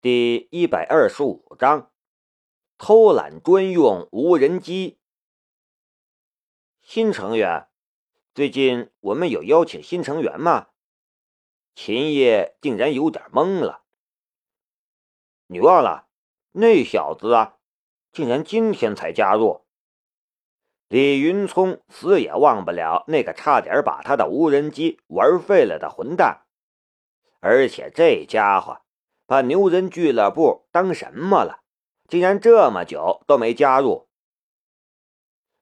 第一百二十五章，偷懒专用无人机。新成员，最近我们有邀请新成员吗？秦叶竟然有点懵了。你忘了，那小子啊，竟然今天才加入。李云聪死也忘不了那个差点把他的无人机玩废了的混蛋，而且这家伙把牛人俱乐部当什么了？竟然这么久都没加入。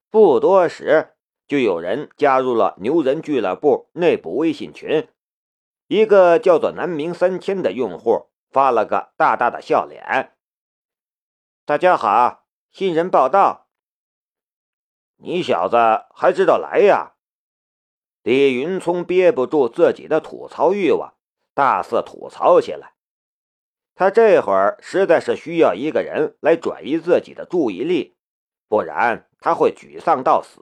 不多时，就有人加入了牛人俱乐部内部微信群。一个叫做南明三千的用户发了个大大的笑脸：“大家好，新人报道。”你小子还知道来呀？李云聪憋不住自己的吐槽欲望，大肆吐槽起来。他这会儿实在是需要一个人来转移自己的注意力，不然他会沮丧到死。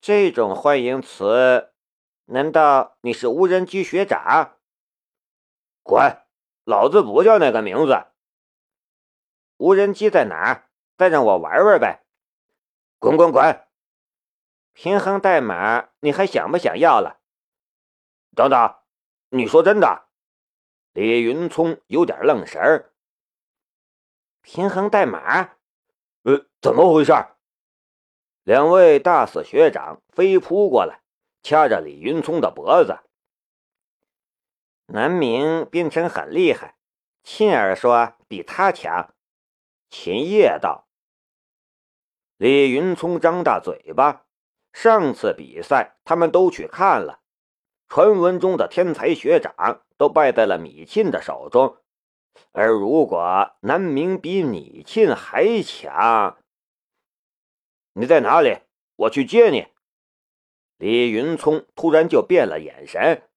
这种欢迎词，难道你是无人机学长？滚！老子不叫那个名字。无人机在哪儿？再让我玩玩呗。滚滚滚！平衡代码你还想不想要了？等等，你说真的？李云聪有点愣神儿。平衡代码？呃，怎么回事？两位大四学长飞扑过来，掐着李云聪的脖子。南明编程很厉害，沁儿说比他强。秦叶道。李云聪张大嘴巴，上次比赛他们都去看了，传闻中的天才学长都败在了米沁的手中，而如果南明比米沁还强，你在哪里？我去接你。李云聪突然就变了眼神，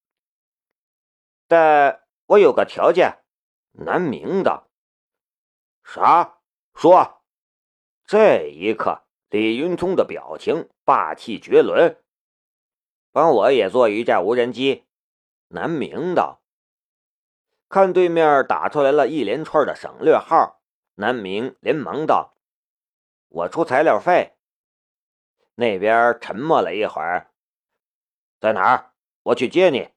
但我有个条件。南明道：“啥？说。”这一刻，李云聪的表情霸气绝伦。帮我也做一架无人机。南明道。看对面打出来了一连串的省略号，南明连忙道：“我出材料费。”那边沉默了一会儿，在哪儿？我去接你。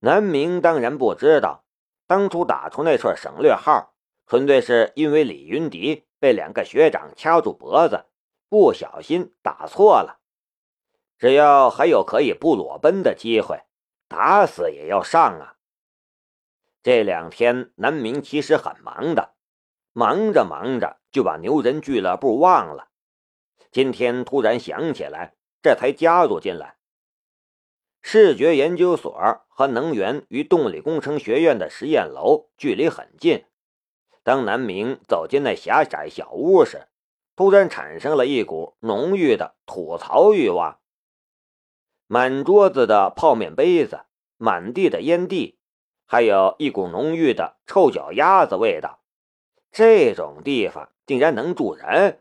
南明当然不知道，当初打出那串省略号，纯粹是因为李云迪。被两个学长掐住脖子，不小心打错了。只要还有可以不裸奔的机会，打死也要上啊！这两天南明其实很忙的，忙着忙着就把牛人俱乐部忘了。今天突然想起来，这才加入进来。视觉研究所和能源与动力工程学院的实验楼距离很近。当南明走进那狭窄小屋时，突然产生了一股浓郁的吐槽欲望。满桌子的泡面杯子，满地的烟蒂，还有一股浓郁的臭脚丫子味道。这种地方竟然能住人？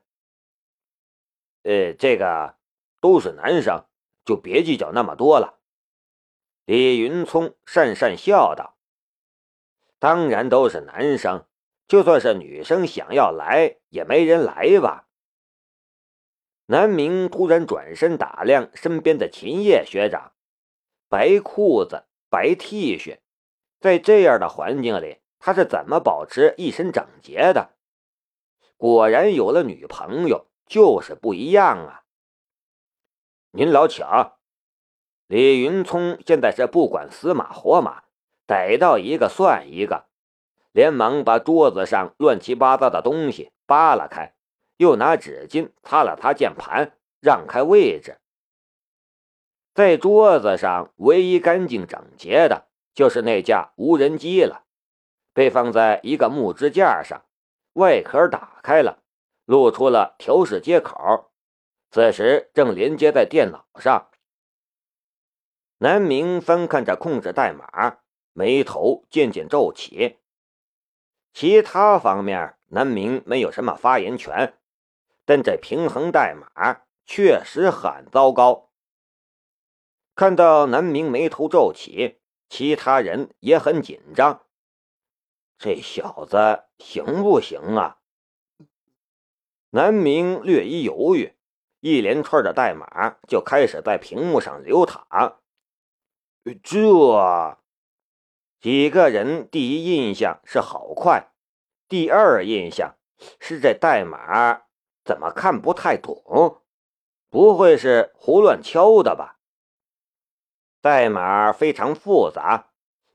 呃，这个都是男生，就别计较那么多了。李云聪讪讪笑道：“当然都是男生。”就算是女生想要来，也没人来吧？南明突然转身打量身边的秦叶学长，白裤子、白 T 恤，在这样的环境里，他是怎么保持一身整洁的？果然有了女朋友就是不一样啊！您老请。李云聪现在是不管死马活马，逮到一个算一个。连忙把桌子上乱七八糟的东西扒拉开，又拿纸巾擦了擦键盘，让开位置。在桌子上唯一干净整洁的，就是那架无人机了，被放在一个木支架上，外壳打开了，露出了调试接口，此时正连接在电脑上。南明翻看着控制代码，眉头渐渐皱起。其他方面，南明没有什么发言权，但这平衡代码确实很糟糕。看到南明眉头皱起，其他人也很紧张。这小子行不行啊？南明略一犹豫，一连串的代码就开始在屏幕上流淌。这几个人第一印象是好快，第二印象是这代码怎么看不太懂？不会是胡乱敲的吧？代码非常复杂，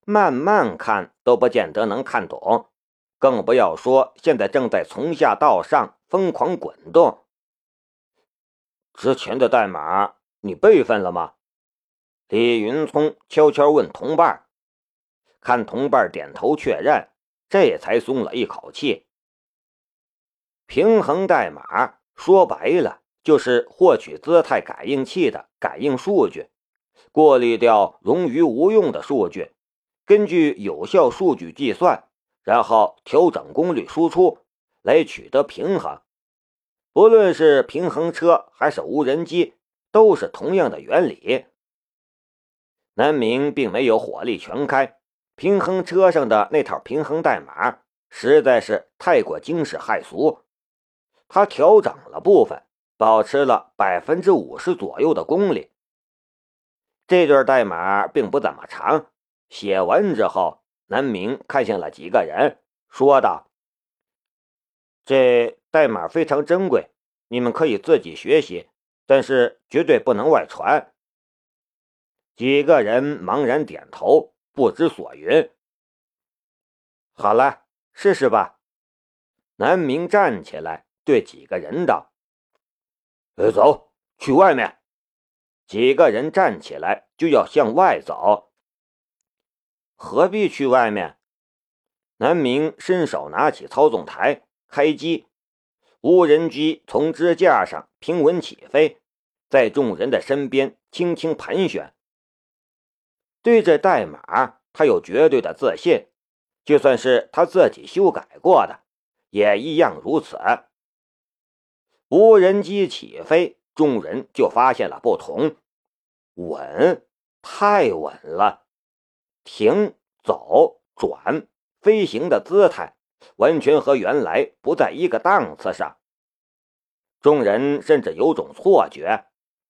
慢慢看都不见得能看懂，更不要说现在正在从下到上疯狂滚动。之前的代码你备份了吗？李云聪悄悄问同伴，看同伴点头确认，这才松了一口气。平衡代码说白了。就是获取姿态感应器的感应数据，过滤掉冗余无用的数据，根据有效数据计算，然后调整功率输出，来取得平衡。不论是平衡车还是无人机，都是同样的原理。南明并没有火力全开，平衡车上的那套平衡代码实在是太过惊世骇俗，他调整了部分。保持了百分之五十左右的功力。这段代码并不怎么长，写完之后，南明看向了几个人，说道：“这代码非常珍贵，你们可以自己学习，但是绝对不能外传。”几个人茫然点头，不知所云。好了，试试吧。南明站起来，对几个人道。呃，走去外面。几个人站起来就要向外走。何必去外面？南明伸手拿起操纵台，开机，无人机从支架上平稳起飞，在众人的身边轻轻盘旋。对着代码，他有绝对的自信，就算是他自己修改过的，也一样如此。无人机起飞，众人就发现了不同，稳，太稳了。停、走、转、飞行的姿态，完全和原来不在一个档次上。众人甚至有种错觉，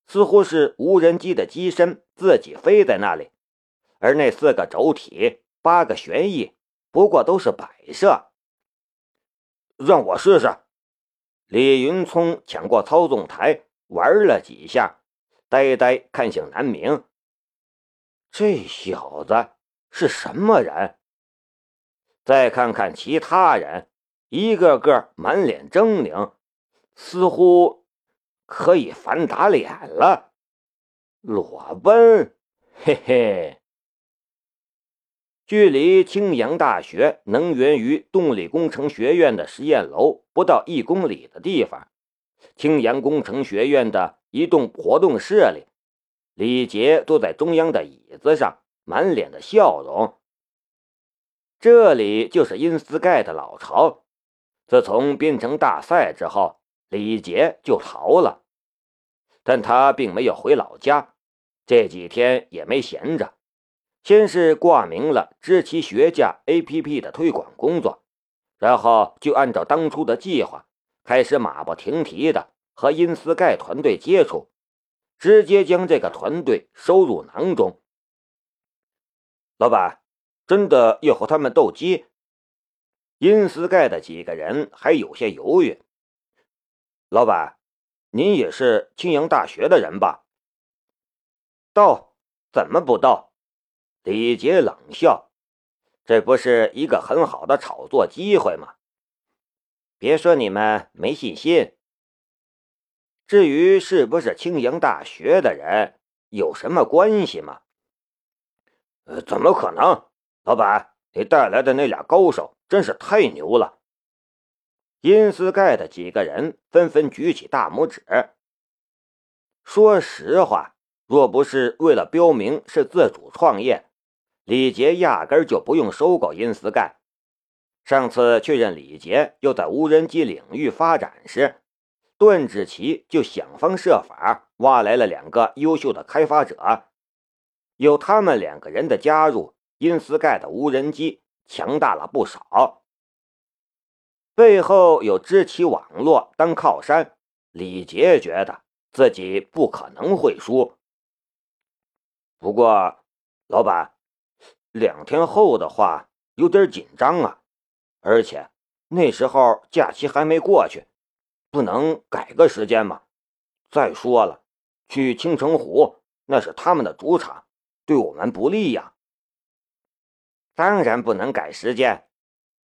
似乎是无人机的机身自己飞在那里，而那四个轴体、八个旋翼，不过都是摆设。让我试试。李云聪抢过操纵台，玩了几下，呆呆看向南明。这小子是什么人？再看看其他人，一个个满脸狰狞，似乎可以反打脸了。裸奔，嘿嘿。距离青阳大学能源与动力工程学院的实验楼不到一公里的地方，青阳工程学院的一栋活动室里，李杰坐在中央的椅子上，满脸的笑容。这里就是因斯盖的老巢。自从编程大赛之后，李杰就逃了，但他并没有回老家，这几天也没闲着。先是挂名了知其学驾 APP 的推广工作，然后就按照当初的计划，开始马不停蹄的和因斯盖团队接触，直接将这个团队收入囊中。老板，真的要和他们斗鸡？因斯盖的几个人还有些犹豫。老板，您也是青阳大学的人吧？斗？怎么不斗？李杰冷笑：“这不是一个很好的炒作机会吗？别说你们没信心。至于是不是青阳大学的人，有什么关系吗？呃，怎么可能？老板，你带来的那俩高手真是太牛了！”阴斯盖的几个人纷纷举起大拇指。说实话，若不是为了标明是自主创业，李杰压根就不用收购因斯盖。上次确认李杰又在无人机领域发展时，段志奇就想方设法挖来了两个优秀的开发者。有他们两个人的加入，因斯盖的无人机强大了不少。背后有知其网络当靠山，李杰觉得自己不可能会输。不过，老板，两天后的话有点紧张啊，而且那时候假期还没过去，不能改个时间吗？再说了，去青城湖那是他们的主场，对我们不利呀。当然不能改时间。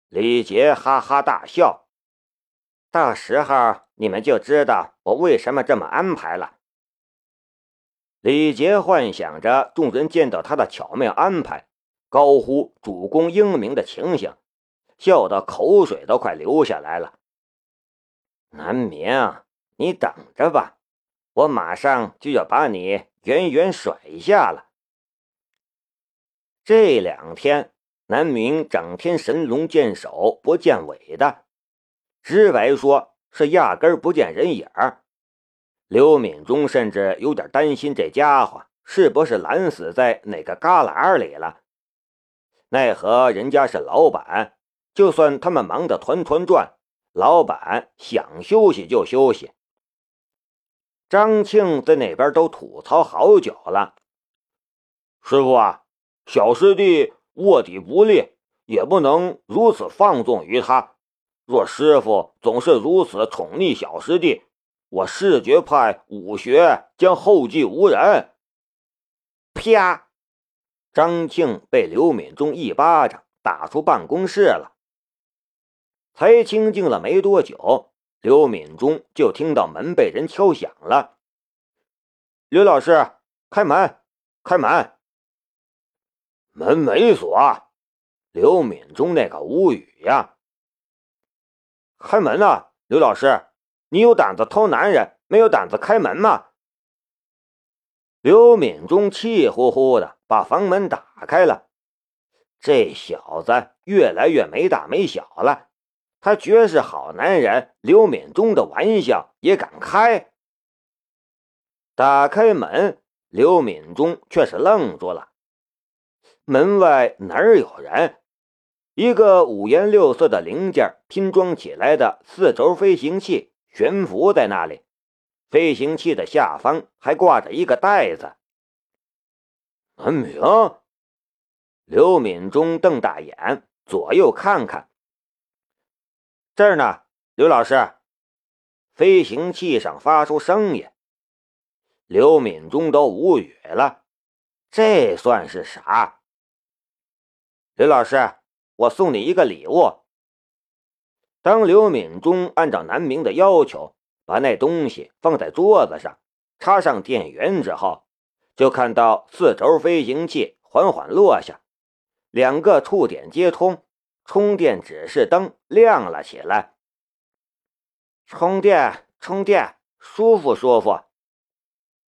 李杰哈哈大笑，到时候你们就知道我为什么这么安排了。李杰幻想着众人见到他的巧妙安排，高呼主公英明的情形，笑得口水都快流下来了。南明，你等着吧，我马上就要把你远远甩下了。这两天。南明整天神龙见首不见尾的，直白说是压根不见人影儿。刘敏忠甚至有点担心这家伙是不是懒死在哪个旮旯里了。奈何人家是老板，就算他们忙得团团转，老板想休息就休息。张庆在那边都吐槽好久了，师傅啊，小师弟。卧底不利，也不能如此放纵于他。若师傅总是如此宠溺小师弟，我视觉派武学将后继无人。啪！张庆被刘敏忠一巴掌打出办公室了。才清静了没多久，刘敏忠就听到门被人敲响了。刘老师，开门，开门。门没锁，刘敏忠那个无语呀！开门啊，刘老师，你有胆子偷男人，没有胆子开门吗？刘敏忠气呼呼的把房门打开了。这小子越来越没大没小了，他绝是好男人，刘敏忠的玩笑也敢开。打开门，刘敏忠却是愣住了。门外哪儿有人？一个五颜六色的零件拼装起来的四轴飞行器悬浮在那里，飞行器的下方还挂着一个袋子。南明，刘敏忠瞪大眼，左右看看。这儿呢，刘老师。飞行器上发出声音，刘敏忠都无语了，这算是啥？刘老师，我送你一个礼物。当刘敏忠按照南明的要求把那东西放在桌子上，插上电源之后，就看到四轴飞行器缓缓落下，两个触点接通，充电指示灯亮了起来。充电，充电，舒服，舒服。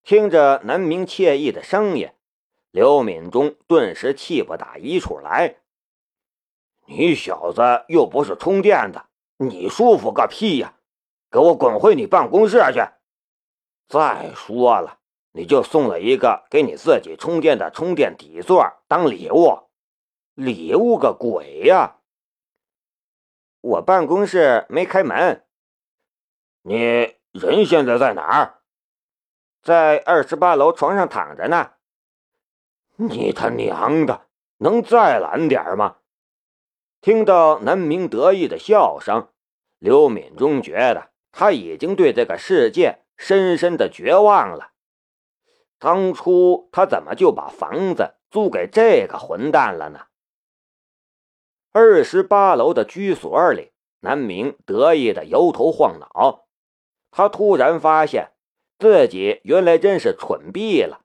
听着南明惬意的声音。刘敏忠顿时气不打一处来。你小子又不是充电的，你舒服个屁呀！给我滚回你办公室去！再说了，你就送了一个给你自己充电的充电底座当礼物，礼物个鬼呀！我办公室没开门。你人现在在哪儿？在二十八楼床上躺着呢。你他娘的，能再懒点吗？听到南明得意的笑声，刘敏忠觉得他已经对这个世界深深的绝望了。当初他怎么就把房子租给这个混蛋了呢？二十八楼的居所里，南明得意的摇头晃脑。他突然发现自己原来真是蠢毙了。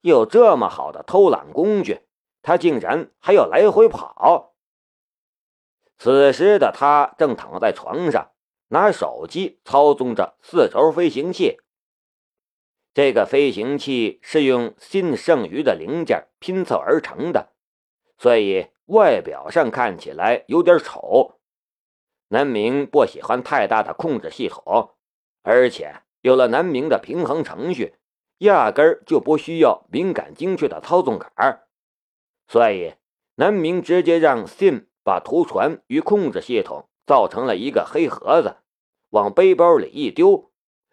有这么好的偷懒工具，他竟然还要来回跑。此时的他正躺在床上，拿手机操纵着四轴飞行器。这个飞行器是用新剩余的零件拼凑而成的，所以外表上看起来有点丑。南明不喜欢太大的控制系统，而且有了南明的平衡程序。压根就不需要敏感精确的操纵杆儿，所以南明直接让 Sim 把图传与控制系统造成了一个黑盒子，往背包里一丢，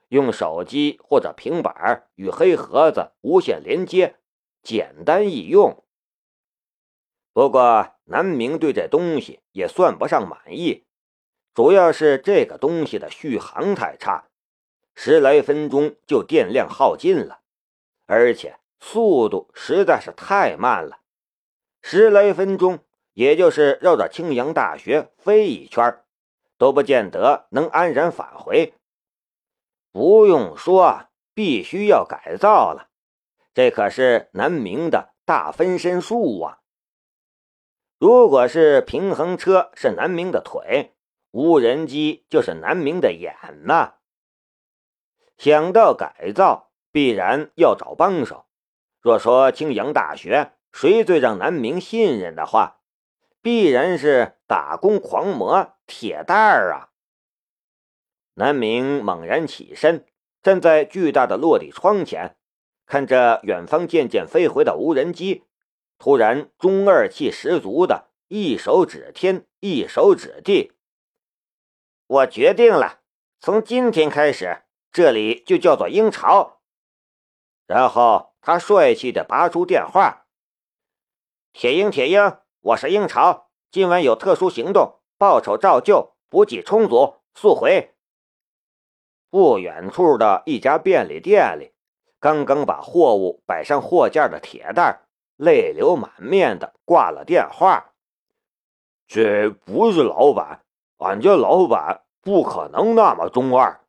用手机或者平板与黑盒子无线连接，简单易用。不过南明对这东西也算不上满意，主要是这个东西的续航太差，十来分钟就电量耗尽了，而且速度实在是太慢了。十来分钟，也就是绕着青阳大学飞一圈，都不见得能安然返回。不用说，必须要改造了。这可是南明的大分身术啊！如果是平衡车是南明的腿，无人机就是南明的眼呐。想到改造，必然要找帮手。若说青阳大学，谁最让南明信任的话，必然是打工狂魔铁蛋儿啊！南明猛然起身，站在巨大的落地窗前，看着远方渐渐飞回的无人机，突然中二气十足的一手指天，一手指地。我决定了，从今天开始，这里就叫做鹰巢。然后他帅气的拔出电话。铁鹰，铁鹰，我是鹰巢，今晚有特殊行动，报酬照旧，补给充足，速回。不远处的一家便利店里，刚刚把货物摆上货架的铁蛋泪流满面的挂了电话。这不是老板，俺家老板不可能那么中二。